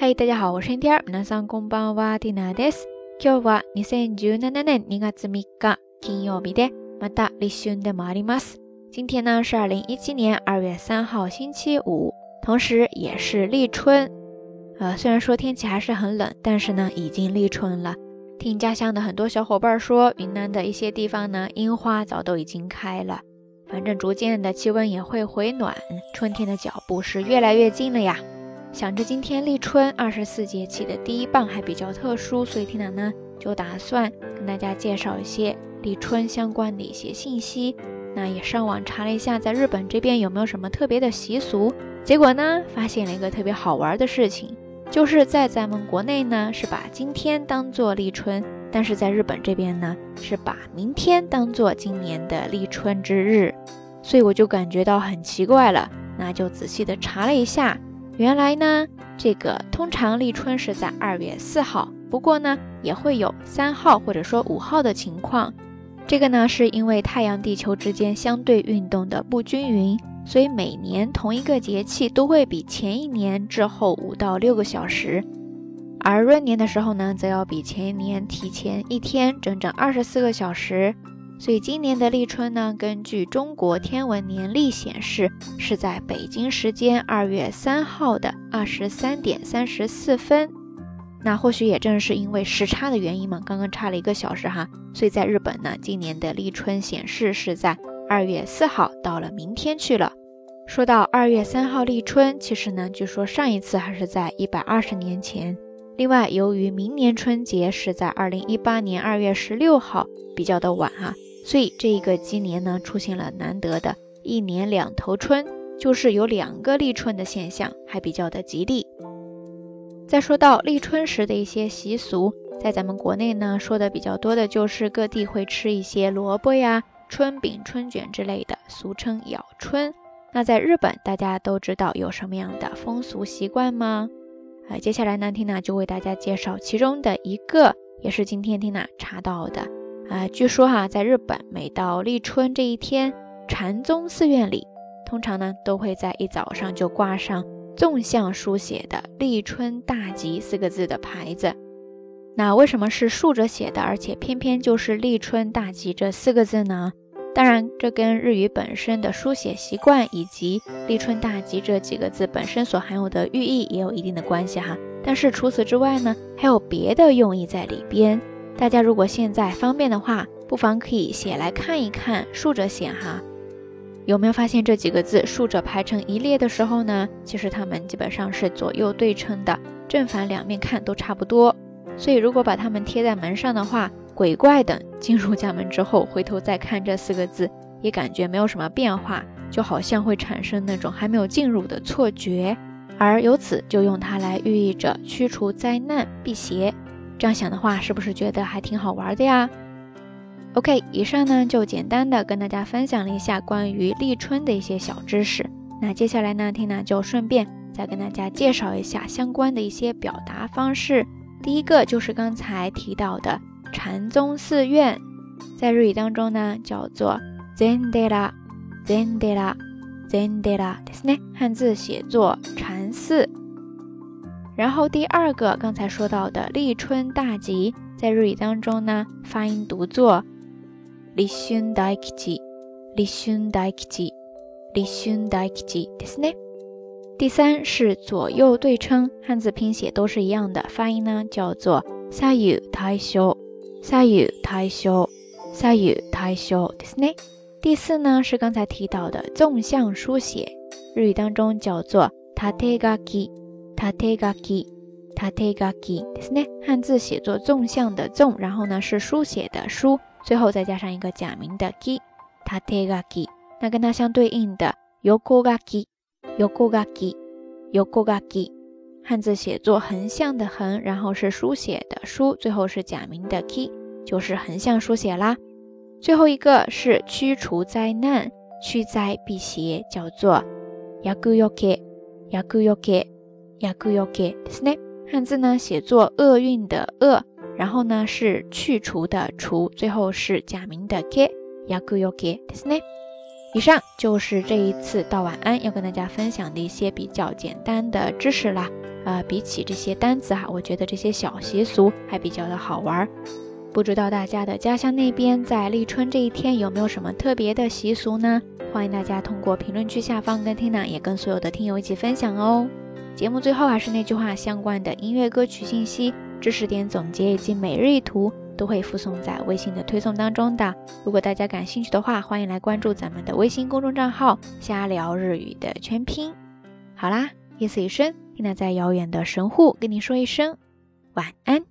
嗨，大家好，我是天儿。皆さんこんばんは、ティナです。今日は二千十七年二月三日金曜日で、また立春でもあります。今天呢是二零一七年二月三号星期五，同时也是立春。呃，虽然说天气还是很冷，但是呢已经立春了。听家乡的很多小伙伴说，云南的一些地方呢樱花早都已经开了。反正逐渐的气温也会回暖，春天的脚步是越来越近了呀。 想着今天立春二十四节气的第一棒还比较特殊，所以缇娜呢就打算跟大家介绍一些立春相关的一些信息。那也上网查了一下，在日本这边有没有什么特别的习俗？结果呢，发现了一个特别好玩的事情，就是在咱们国内呢是把今天当做立春，但是在日本这边呢是把明天当做今年的立春之日。所以我就感觉到很奇怪了，那就仔细的查了一下。原来呢，这个通常立春是在二月四号，不过呢，也会有三号或者说五号的情况。这个呢，是因为太阳、地球之间相对运动的不均匀，所以每年同一个节气都会比前一年滞后五到六个小时，而闰年的时候呢，则要比前一年提前一天，整整二十四个小时。所以今年的立春呢，根据中国天文年历显示，是在北京时间二月三号的二十三点三十四分。那或许也正是因为时差的原因嘛，刚刚差了一个小时哈。所以在日本呢，今年的立春显示是在二月四号，到了明天去了。说到二月三号立春，其实呢，据说上一次还是在一百二十年前。另外，由于明年春节是在二零一八年二月十六号，比较的晚哈。所以这一个今年呢，出现了难得的一年两头春，就是有两个立春的现象，还比较的吉利。再说到立春时的一些习俗，在咱们国内呢，说的比较多的就是各地会吃一些萝卜呀、春饼、春卷之类的，俗称咬春。那在日本，大家都知道有什么样的风俗习惯吗？啊，接下来呢，缇娜就为大家介绍其中的一个，也是今天缇娜查到的。啊，据说哈，在日本每到立春这一天，禅宗寺院里通常呢都会在一早上就挂上纵向书写的“立春大吉”四个字的牌子。那为什么是竖着写的，而且偏偏就是“立春大吉”这四个字呢？当然，这跟日语本身的书写习惯以及“立春大吉”这几个字本身所含有的寓意也有一定的关系哈。但是除此之外呢，还有别的用意在里边。大家如果现在方便的话，不妨可以写来看一看，竖着写哈。有没有发现这几个字竖着排成一列的时候呢？其实它们基本上是左右对称的，正反两面看都差不多。所以如果把它们贴在门上的话，鬼怪等进入家门之后，回头再看这四个字，也感觉没有什么变化，就好像会产生那种还没有进入的错觉，而由此就用它来寓意着驱除灾难、辟邪。这样想的话，是不是觉得还挺好玩的呀？OK，以上呢就简单的跟大家分享了一下关于立春的一些小知识。那接下来呢，缇娜就顺便再跟大家介绍一下相关的一些表达方式。第一个就是刚才提到的禅宗寺院，在日语当中呢叫做 Zendera，Zendera，Zendera，ですね，汉字写作禅寺。 然后第二个，刚才说到的立春大吉，在日语当中呢，发音读作立春大吉，立春大吉，立春大吉，ですね。第三是左右对称，汉字拼写都是一样的，发音呢叫做左右対称，左右対称，左右対称，ですね。第四呢是刚才提到的纵向书写，日语当中叫做縦書き。 タテガキ，タテガキですね。汉字写作纵向的纵，然后呢是书写的书，最后再加上一个假名的キ，タテガキ。那跟它相对应的横ガキ，横ガキ，横ガキ。汉字写作横向的横，然后是书写的书，最后是假名的キ，就是横向书写啦。最后一个是驱除灾难、驱灾辟邪，叫做ヤクヨケ、ヤクヨケ。 ヤクヨケですね。汉字呢写作厄运的厄，然后呢是去除的除，最后是假名的 ke。ヤクヨケですね。以上就是这一次道晚安要跟大家分享的一些比较简单的知识啦。 呃，比起这些单词哈，我觉得这些小习俗还比较的好玩。不知道大家的家乡那边在立春这一天有没有什么特别的习俗呢？欢迎大家通过评论区下方跟 Tina 也跟所有的听友一起分享哦。 节目最后还是那句话，相关的音乐歌曲信息、知识点总结以及每日一图都会附送在微信的推送当中的。如果大家感兴趣的话，欢迎来关注咱们的微信公众账号“瞎聊日语”的全拼。好啦，夜色已深听娜在遥远的神户跟你说一声晚安。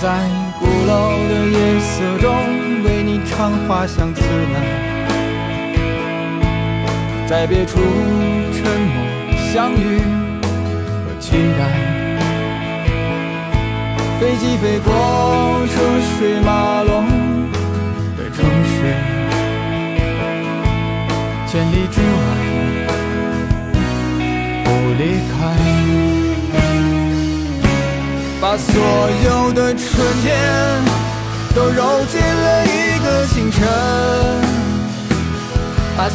在鼓楼的夜色中，为你唱花香自来，在别处沉默相遇和期待。飞机飞过车水马龙